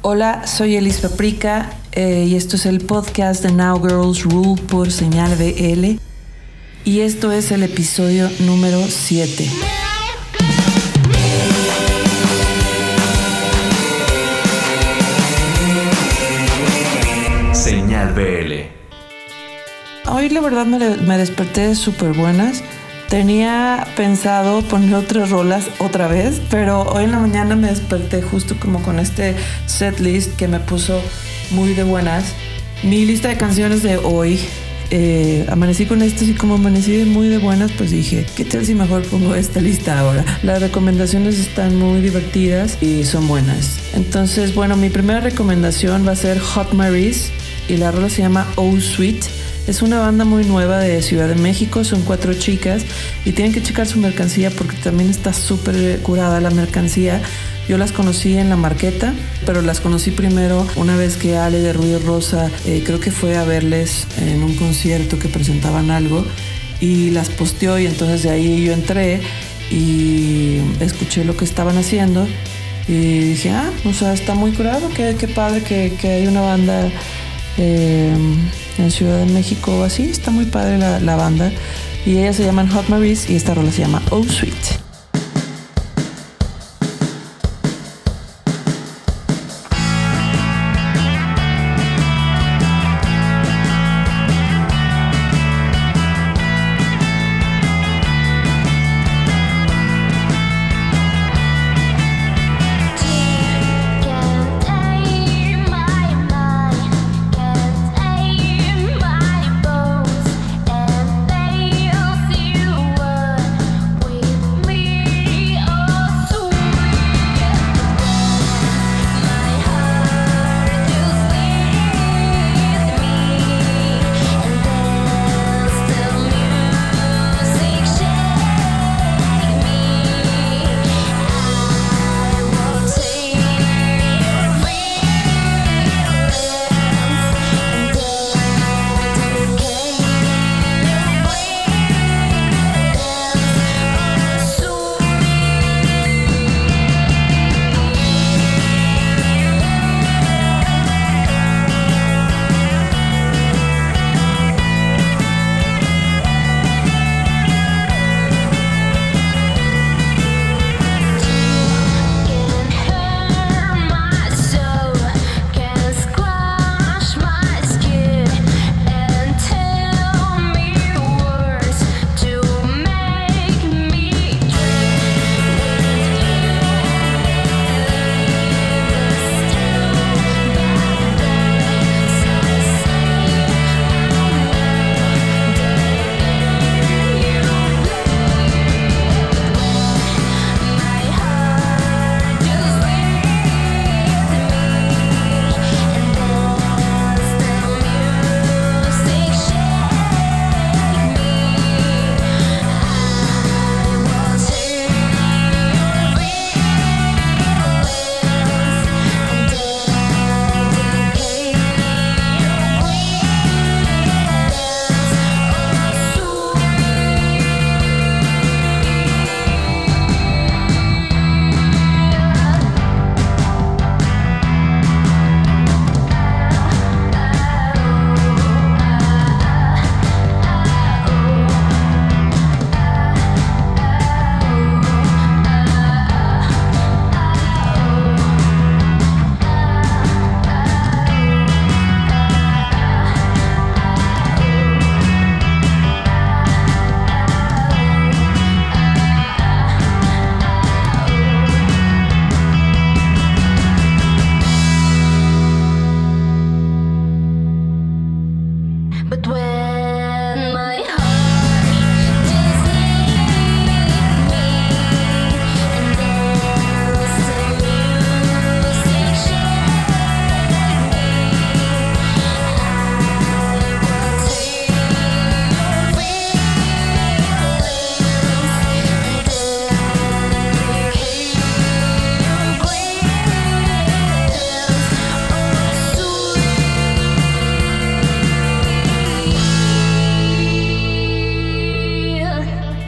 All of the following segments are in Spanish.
Hola, soy Elis Paprika eh, y esto es el podcast de Now Girls Rule por señal BL y esto es el episodio número 7. Señal BL. Hoy la verdad me, me desperté súper buenas. Tenía pensado poner otras rolas otra vez, pero hoy en la mañana me desperté justo como con este set list que me puso muy de buenas. Mi lista de canciones de hoy, eh, amanecí con esto y como amanecí muy de buenas, pues dije, ¿qué tal si mejor pongo esta lista ahora? Las recomendaciones están muy divertidas y son buenas. Entonces, bueno, mi primera recomendación va a ser Hot Maries y la rola se llama Oh Sweet. Es una banda muy nueva de Ciudad de México, son cuatro chicas y tienen que checar su mercancía porque también está súper curada la mercancía. Yo las conocí en la marqueta, pero las conocí primero una vez que Ale de Ruido Rosa eh, creo que fue a verles en un concierto que presentaban algo y las posteó y entonces de ahí yo entré y escuché lo que estaban haciendo y dije, ah, o sea, está muy curado, qué, qué padre que, que hay una banda eh, en Ciudad de México así, está muy padre la, la banda y ellas se llaman Hot Maries y esta rola se llama Oh Sweet.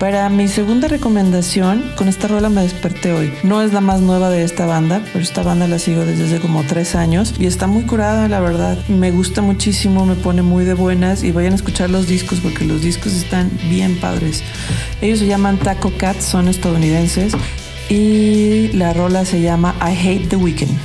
Para mi segunda recomendación, con esta rola me desperté hoy. No es la más nueva de esta banda, pero esta banda la sigo desde hace como tres años y está muy curada, la verdad. Me gusta muchísimo, me pone muy de buenas y vayan a escuchar los discos porque los discos están bien padres. Ellos se llaman Taco Cat, son estadounidenses y la rola se llama I Hate the Weekend.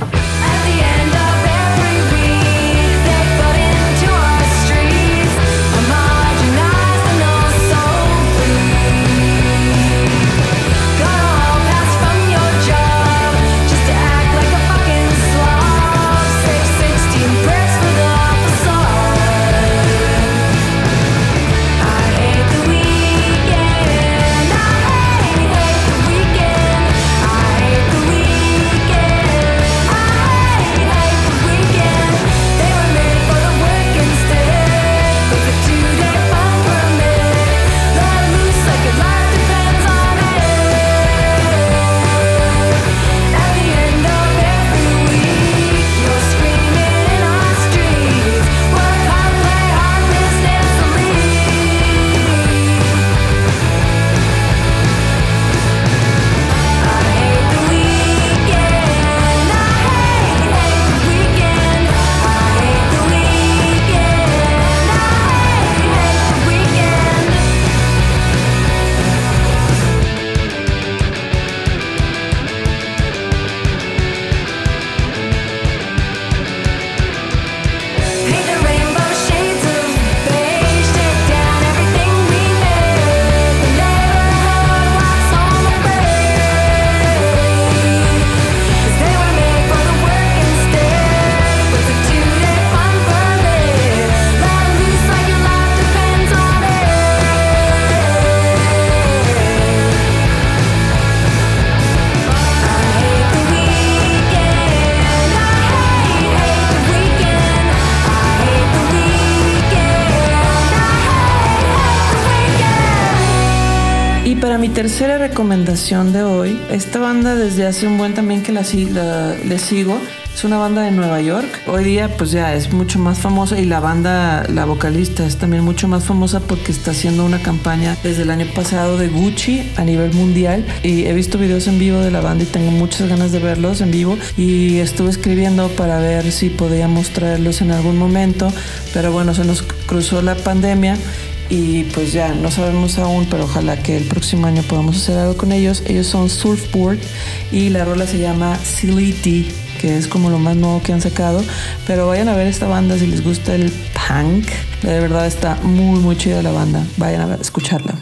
Y para mi tercera recomendación de hoy, esta banda desde hace un buen también que la, la- le sigo, es una banda de Nueva York. Hoy día pues ya es mucho más famosa y la banda, la vocalista es también mucho más famosa porque está haciendo una campaña desde el año pasado de Gucci a nivel mundial. Y he visto videos en vivo de la banda y tengo muchas ganas de verlos en vivo. Y estuve escribiendo para ver si podíamos traerlos en algún momento, pero bueno, se nos cruzó la pandemia y pues ya no sabemos aún, pero ojalá que el próximo año podamos hacer algo con ellos. Ellos son Surfboard y la rola se llama Silly D, que es como lo más nuevo que han sacado. Pero vayan a ver esta banda si les gusta el punk. De verdad está muy, muy chida la banda. Vayan a escucharla.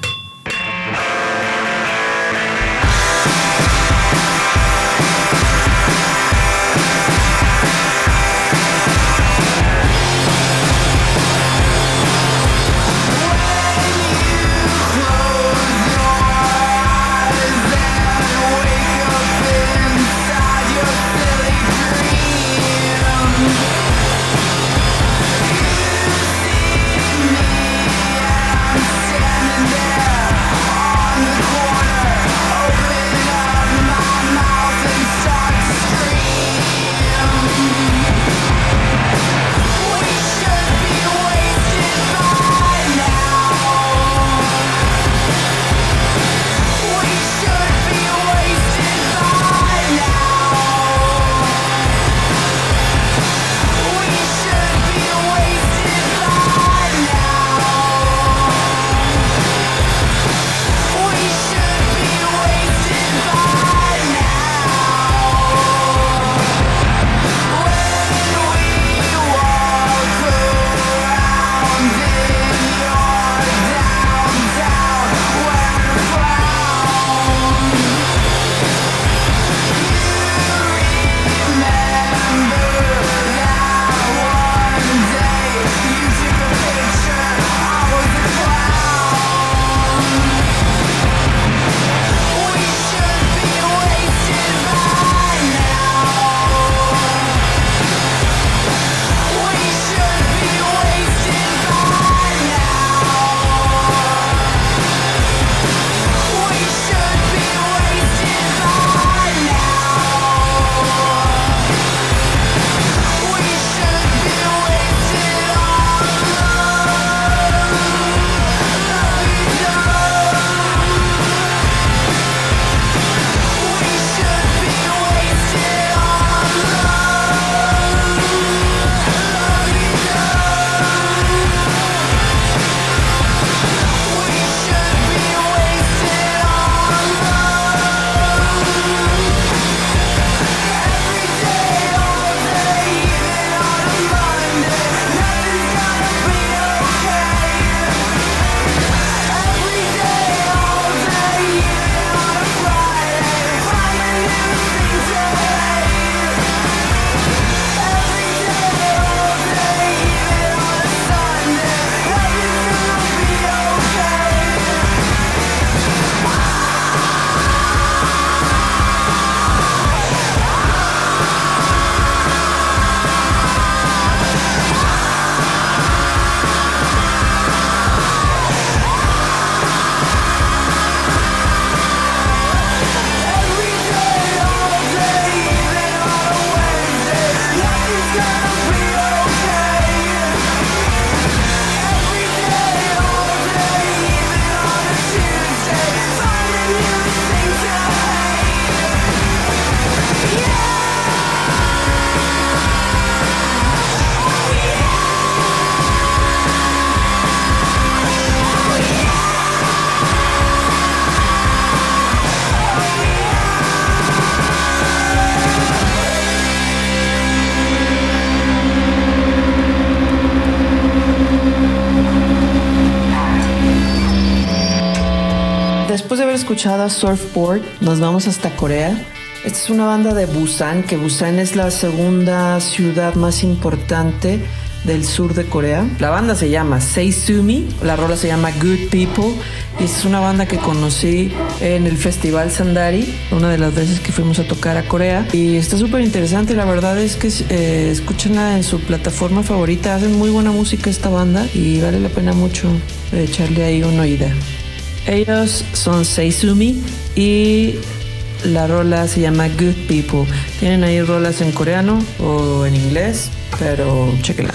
Escuchado a Surfboard, nos vamos hasta Corea. Esta es una banda de Busan, que Busan es la segunda ciudad más importante del sur de Corea. La banda se llama Seisumi, la rola se llama Good People y es una banda que conocí en el Festival Sandari, una de las veces que fuimos a tocar a Corea y está súper interesante, la verdad es que eh, escúchenla en su plataforma favorita, hacen muy buena música esta banda y vale la pena mucho echarle ahí una oída. Ellos son Seisumi y la rola se llama Good People. Tienen ahí rolas en coreano o en inglés, pero chequenla.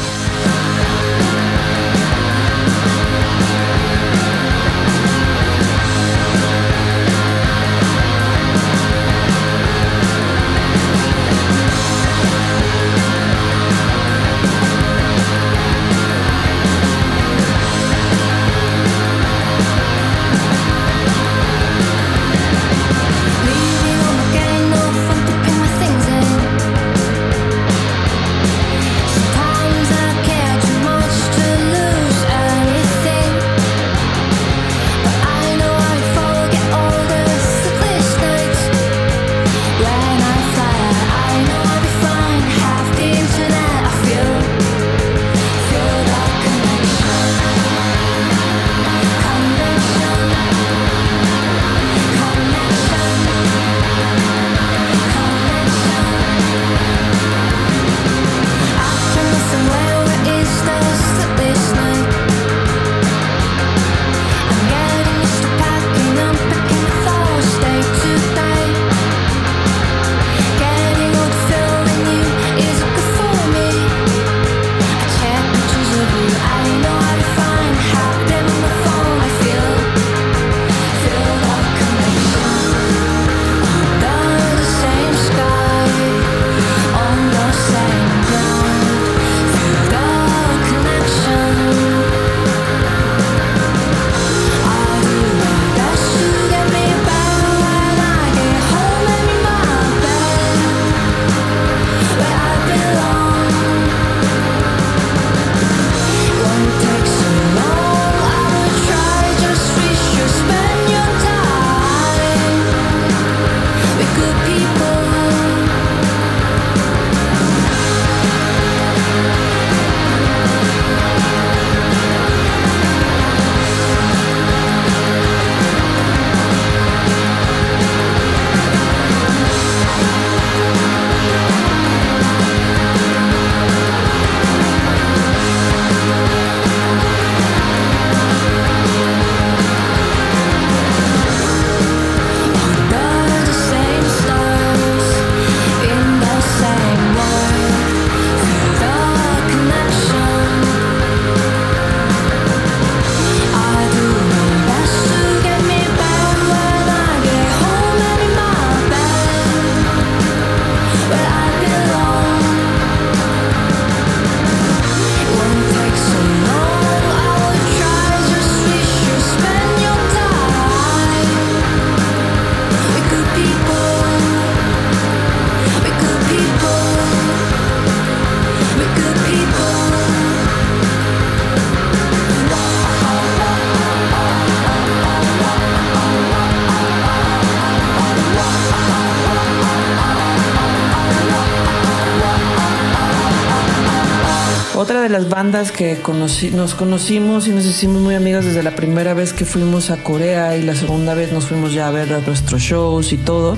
De las bandas que conocí- nos conocimos y nos hicimos muy amigas desde la primera vez que fuimos a Corea y la segunda vez nos fuimos ya a ver a nuestros shows y todo.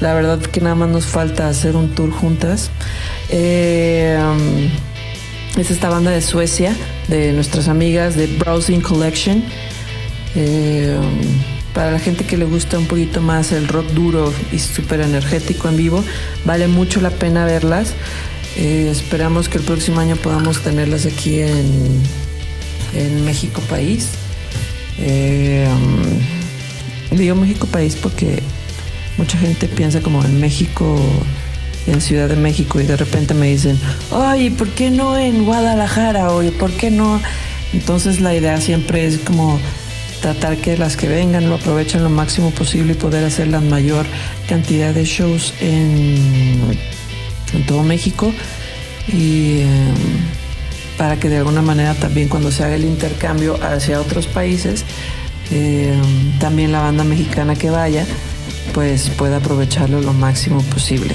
La verdad que nada más nos falta hacer un tour juntas. Eh, es esta banda de Suecia, de nuestras amigas de Browsing Collection. Eh, para la gente que le gusta un poquito más el rock duro y súper energético en vivo, vale mucho la pena verlas. Eh, esperamos que el próximo año podamos tenerlas aquí en, en México País. Eh, um, digo México País porque mucha gente piensa como en México, en Ciudad de México y de repente me dicen, ay, ¿por qué no en Guadalajara? ¿por qué no? Entonces la idea siempre es como tratar que las que vengan lo aprovechen lo máximo posible y poder hacer la mayor cantidad de shows en, en todo México y eh, para que de alguna manera también cuando se haga el intercambio hacia otros países eh, también la banda mexicana que vaya, pues pueda aprovecharlo lo máximo posible.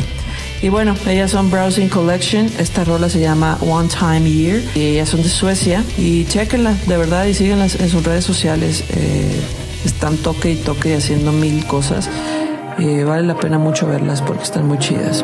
Y bueno, ellas son Browsing Collection. Esta rola se llama One Time Year. Y ellas son de Suecia. Y chequenla, de verdad, y síguenlas en sus redes sociales. Eh, están toque y toque haciendo mil cosas. Vale la pena mucho verlas porque están muy chidas.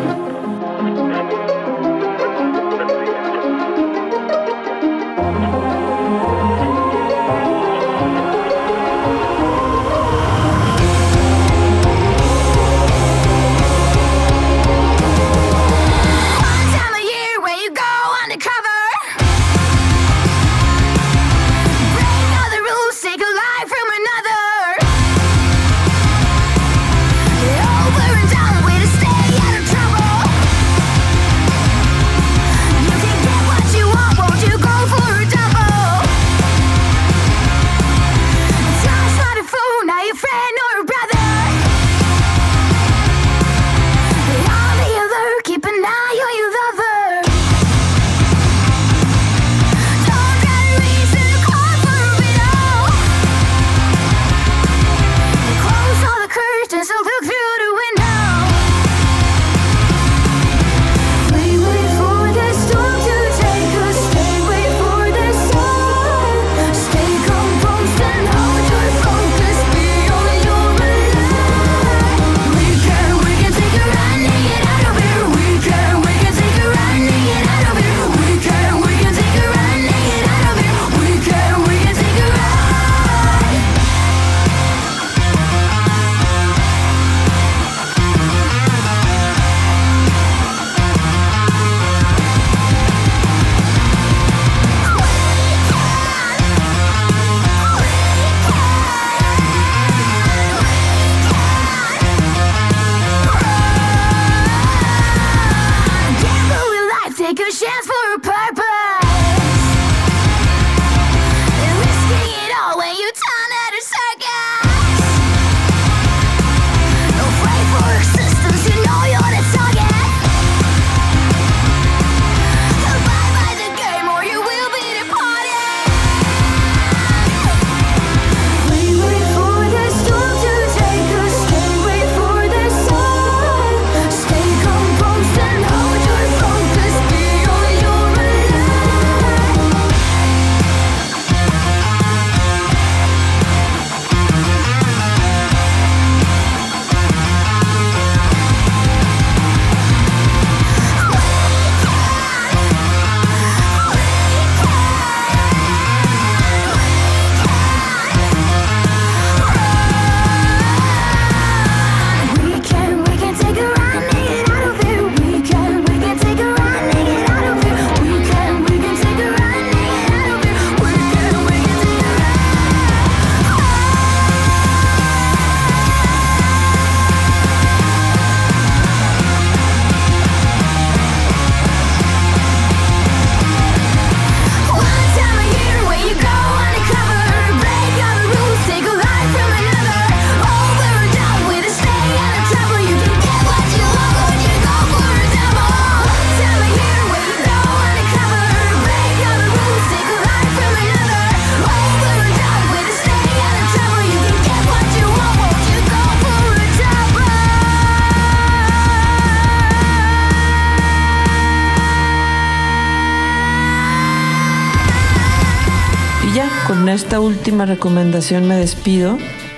Última recomendación me despido.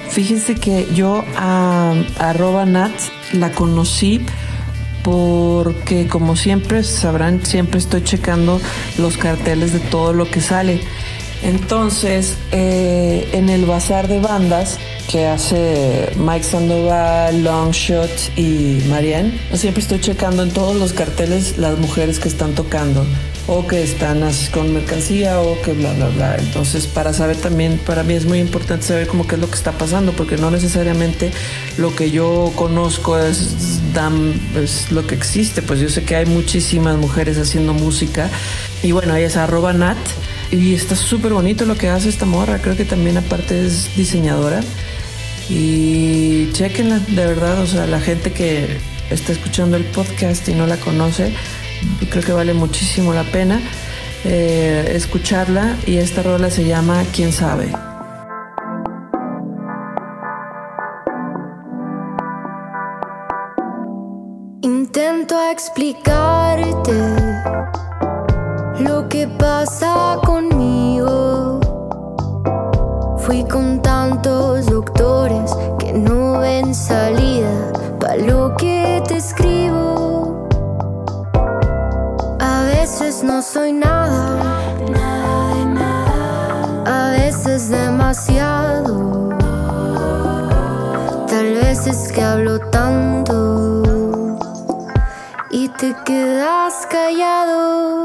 Fíjense que yo a, arroba Nat la conocí porque como siempre sabrán, siempre estoy checando los carteles de todo lo que sale. Entonces, eh, en el bazar de bandas que hace Mike Sandoval, Longshot y Marianne, siempre estoy checando en todos los carteles las mujeres que están tocando o que están así con mercancía o que bla bla bla. Entonces, para saber también, para mí es muy importante saber cómo qué es lo que está pasando, porque no necesariamente lo que yo conozco es, lo que existe. Pues yo sé que hay muchísimas mujeres haciendo música y bueno, ella es arroba Nat y está súper bonito lo que hace esta morra. Creo que también aparte es diseñadora. Y chequenla, de verdad, o sea, la gente que está escuchando el podcast y no la conoce, y creo que vale muchísimo la pena eh, escucharla y esta rola se llama ¿Quién sabe? Intento explicarte lo que pasa con quedas callado.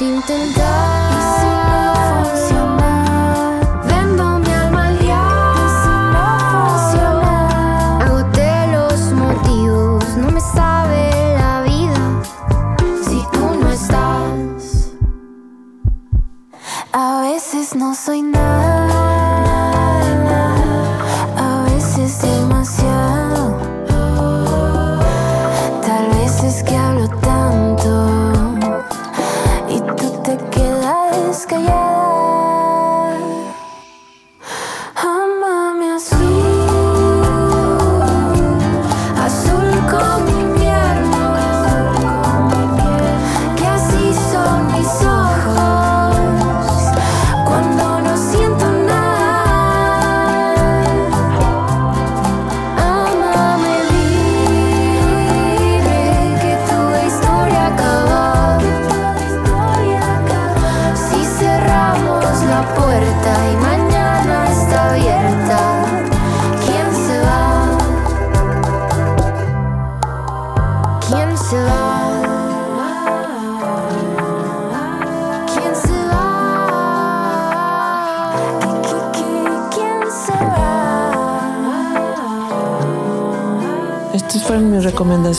Intentar.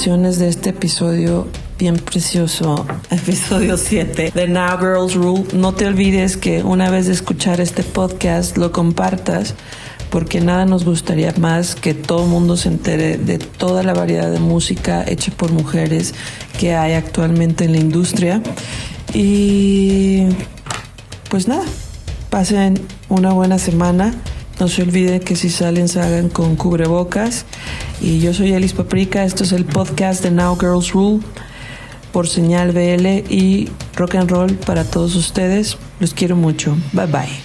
De este episodio bien precioso, episodio 7 de Now Girls Rule. No te olvides que una vez de escuchar este podcast lo compartas porque nada nos gustaría más que todo el mundo se entere de toda la variedad de música hecha por mujeres que hay actualmente en la industria. Y pues nada, pasen una buena semana. No se olviden que si salen, salgan con cubrebocas. Y yo soy Elis Paprika. Esto es el podcast de Now Girls Rule por señal BL y rock and roll para todos ustedes. Los quiero mucho. Bye bye.